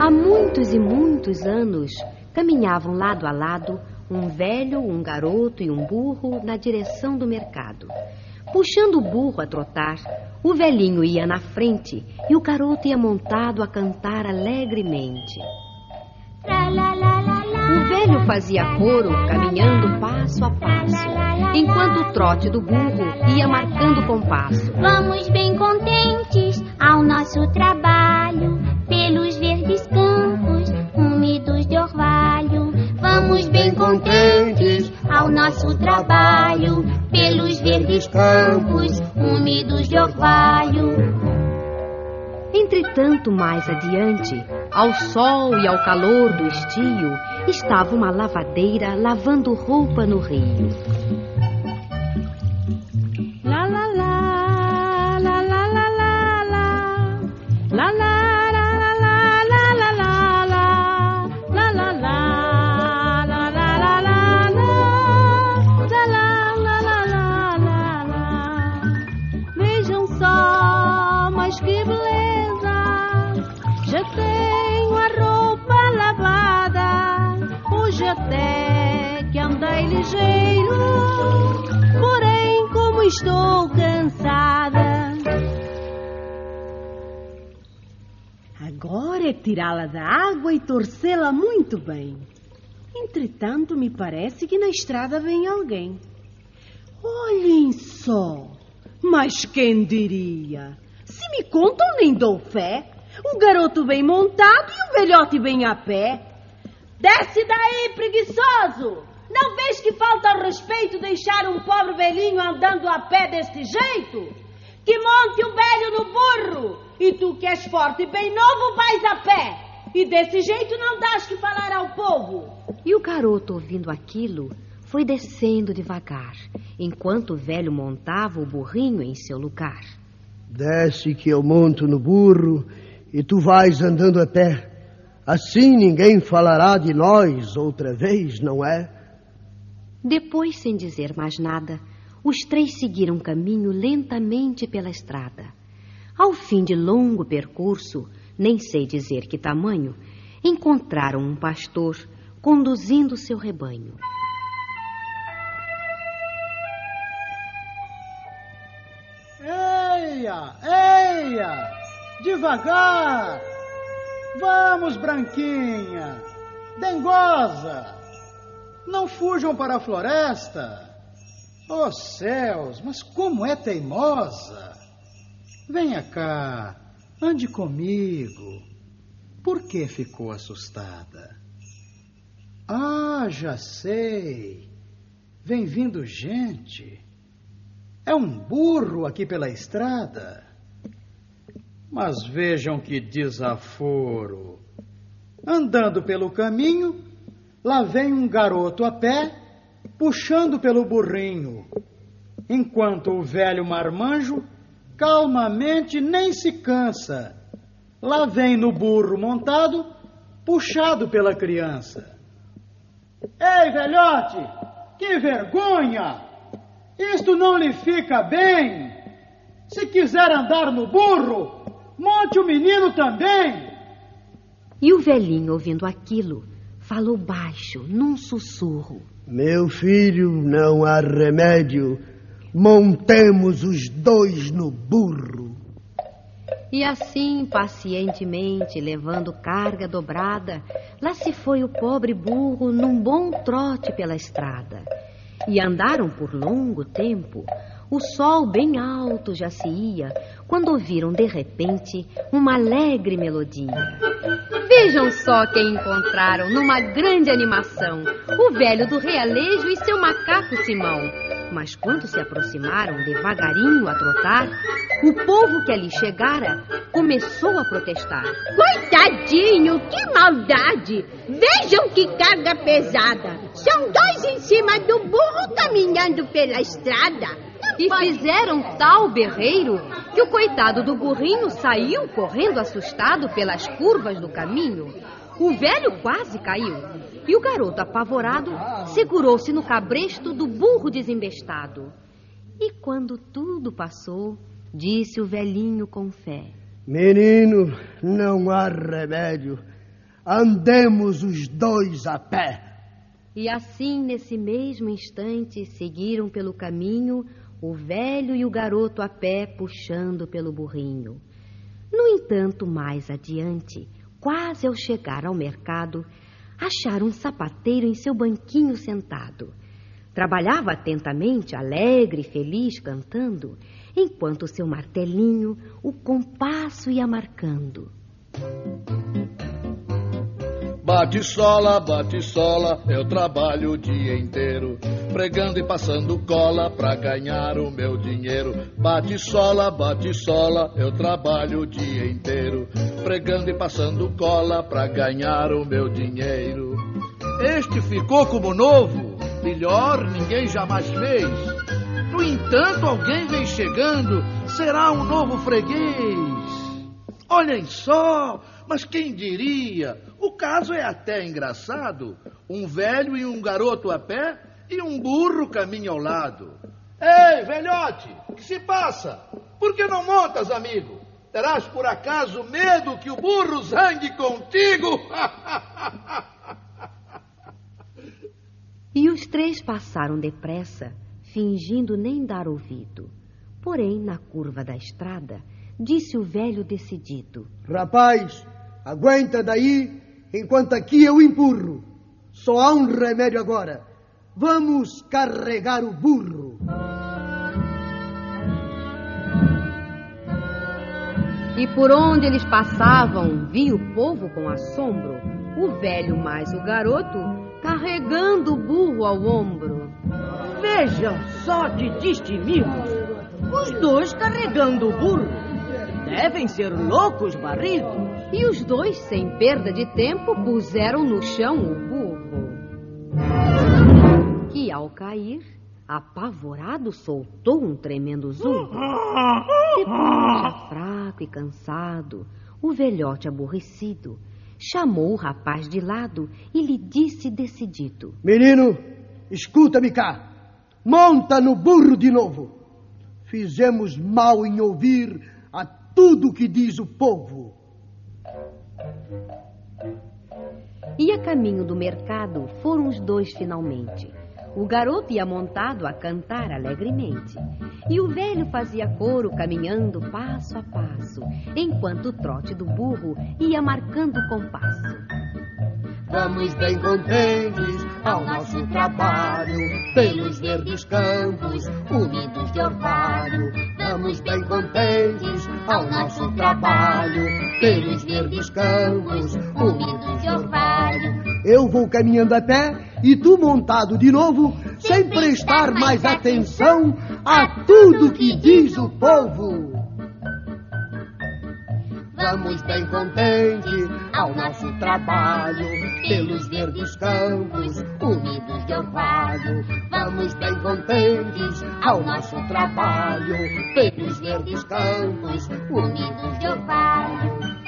Há muitos e muitos anos caminhavam lado a lado um velho, um garoto e um burro na direção do mercado. Puxando o burro a trotar, o velhinho ia na frente e o garoto ia montado a cantar alegremente. O velho fazia coro, caminhando passo a passo, enquanto o trote do burro ia marcando compasso. Vamos bem contentes ao nosso trabalho, pelos verdes campos úmidos de orvalho. Vamos bem contentes ao nosso trabalho, pelos verdes campos úmidos de orvalho. Entretanto, mais adiante, ao sol e ao calor do estio, estava uma lavadeira lavando roupa no rio. La la la, la la la la la, la la la la ligeiro, porém como estou cansada. Agora é tirá-la da água e torcê-la muito bem. Entretanto, me parece que na estrada vem alguém. Olhem só! Mas quem diria? Se me contam, nem dou fé. O garoto bem montado e o velhote bem a pé. Desce daí, preguiçoso! Não vês que falta ao respeito deixar um pobre velhinho andando a pé deste jeito? Que monte o velho no burro! E tu que és forte e bem novo vais a pé! E desse jeito não dás que falar ao povo! E o garoto, ouvindo aquilo, foi descendo devagar, enquanto o velho montava o burrinho em seu lugar. Desce que eu monto no burro e tu vais andando a pé. Assim ninguém falará de nós outra vez, não é? Depois, sem dizer mais nada, os três seguiram caminho lentamente pela estrada. Ao fim de longo percurso, nem sei dizer que tamanho, encontraram um pastor conduzindo seu rebanho. Eia, eia! Devagar! Vamos, Branquinha! Dengosa! Não fujam para a floresta! Oh céus, mas como é teimosa! Venha cá, ande comigo. Por que ficou assustada? Ah, já sei. Vem vindo gente. É um burro aqui pela estrada. Mas vejam que desaforo. Andando pelo caminho, lá vem um garoto a pé, puxando pelo burrinho, enquanto o velho marmanjo calmamente nem se cansa. Lá vem no burro montado, puxado pela criança. Ei, velhote, que vergonha! Isto não lhe fica bem. Se quiser andar no burro, monte o menino também. E o velhinho, ouvindo aquilo, falou baixo, num sussurro. Meu filho, não há remédio. Montemos os dois no burro. E assim, pacientemente, levando carga dobrada, lá se foi o pobre burro num bom trote pela estrada. E andaram por longo tempo. O sol bem alto já se ia, quando ouviram de repente uma alegre melodia. Vejam só quem encontraram numa grande animação: o velho do realejo e seu macaco Simão. Mas quando se aproximaram devagarinho a trotar, o povo que ali chegara começou a protestar. Coitadinho, que maldade! Vejam que carga pesada! São dois em cima do burro caminhando pela estrada. E fizeram tal berreiro que o coitado do burrinho saiu correndo assustado pelas curvas do caminho. O velho quase caiu. E o garoto, apavorado, segurou-se no cabresto do burro desembestado. E quando tudo passou, disse o velhinho com fé: Menino, não há remédio. Andemos os dois a pé. E assim, nesse mesmo instante, seguiram pelo caminho o velho e o garoto a pé puxando pelo burrinho. No entanto, mais adiante, quase ao chegar ao mercado, acharam um sapateiro em seu banquinho sentado. Trabalhava atentamente, alegre e feliz, cantando, enquanto seu martelinho o compasso ia marcando. Bate sola, bate sola, eu trabalho o dia inteiro, pregando e passando cola pra ganhar o meu dinheiro. Bate sola, bate sola, eu trabalho o dia inteiro, pregando e passando cola pra ganhar o meu dinheiro. Este ficou como novo, melhor ninguém jamais fez. No entanto, alguém vem chegando, será um novo freguês. Olhem só, mas quem diria? O caso é até engraçado. Um velho e um garoto a pé e um burro caminham ao lado. Ei, velhote, o que se passa? Por que não montas, amigo? Terás por acaso medo que o burro zangue contigo? e os três passaram depressa, fingindo nem dar ouvido. Porém, na curva da estrada, disse o velho decidido: Rapaz, aguenta daí enquanto aqui eu empurro. Só há um remédio agora. Vamos carregar o burro. E por onde eles passavam, via o povo com assombro, o velho mais o garoto carregando o burro ao ombro. Vejam só de destemimos, os dois carregando o burro. Devem ser loucos barridos. E os dois, sem perda de tempo, puseram no chão o burro. Que ao cair, apavorado, soltou um tremendo zumbo. Depois, já fraco e cansado, o velhote aborrecido chamou o rapaz de lado e lhe disse decidido: Menino, escuta-me cá. Monta no burro de novo. Fizemos mal em ouvir a tudo que diz o povo. E a caminho do mercado foram os dois finalmente. O garoto ia montado a cantar alegremente. E o velho fazia coro caminhando passo a passo, enquanto o trote do burro ia marcando o compasso. Vamos bem contentes ao nosso trabalho, pelos verdes campos, úmidos de orvalho. Vamos bem contentes ao nosso trabalho, pelos verdes campos, úmidos de orvalho. Eu vou caminhando a pé e tu montado de novo, sem prestar mais atenção a tudo que diz o povo. Vamos bem contentes ao nosso trabalho, pelos verdes campos, úmidos de orvalho. Vamos bem contentes ao nosso trabalho, pelos verdes campos, úmidos de orvalho.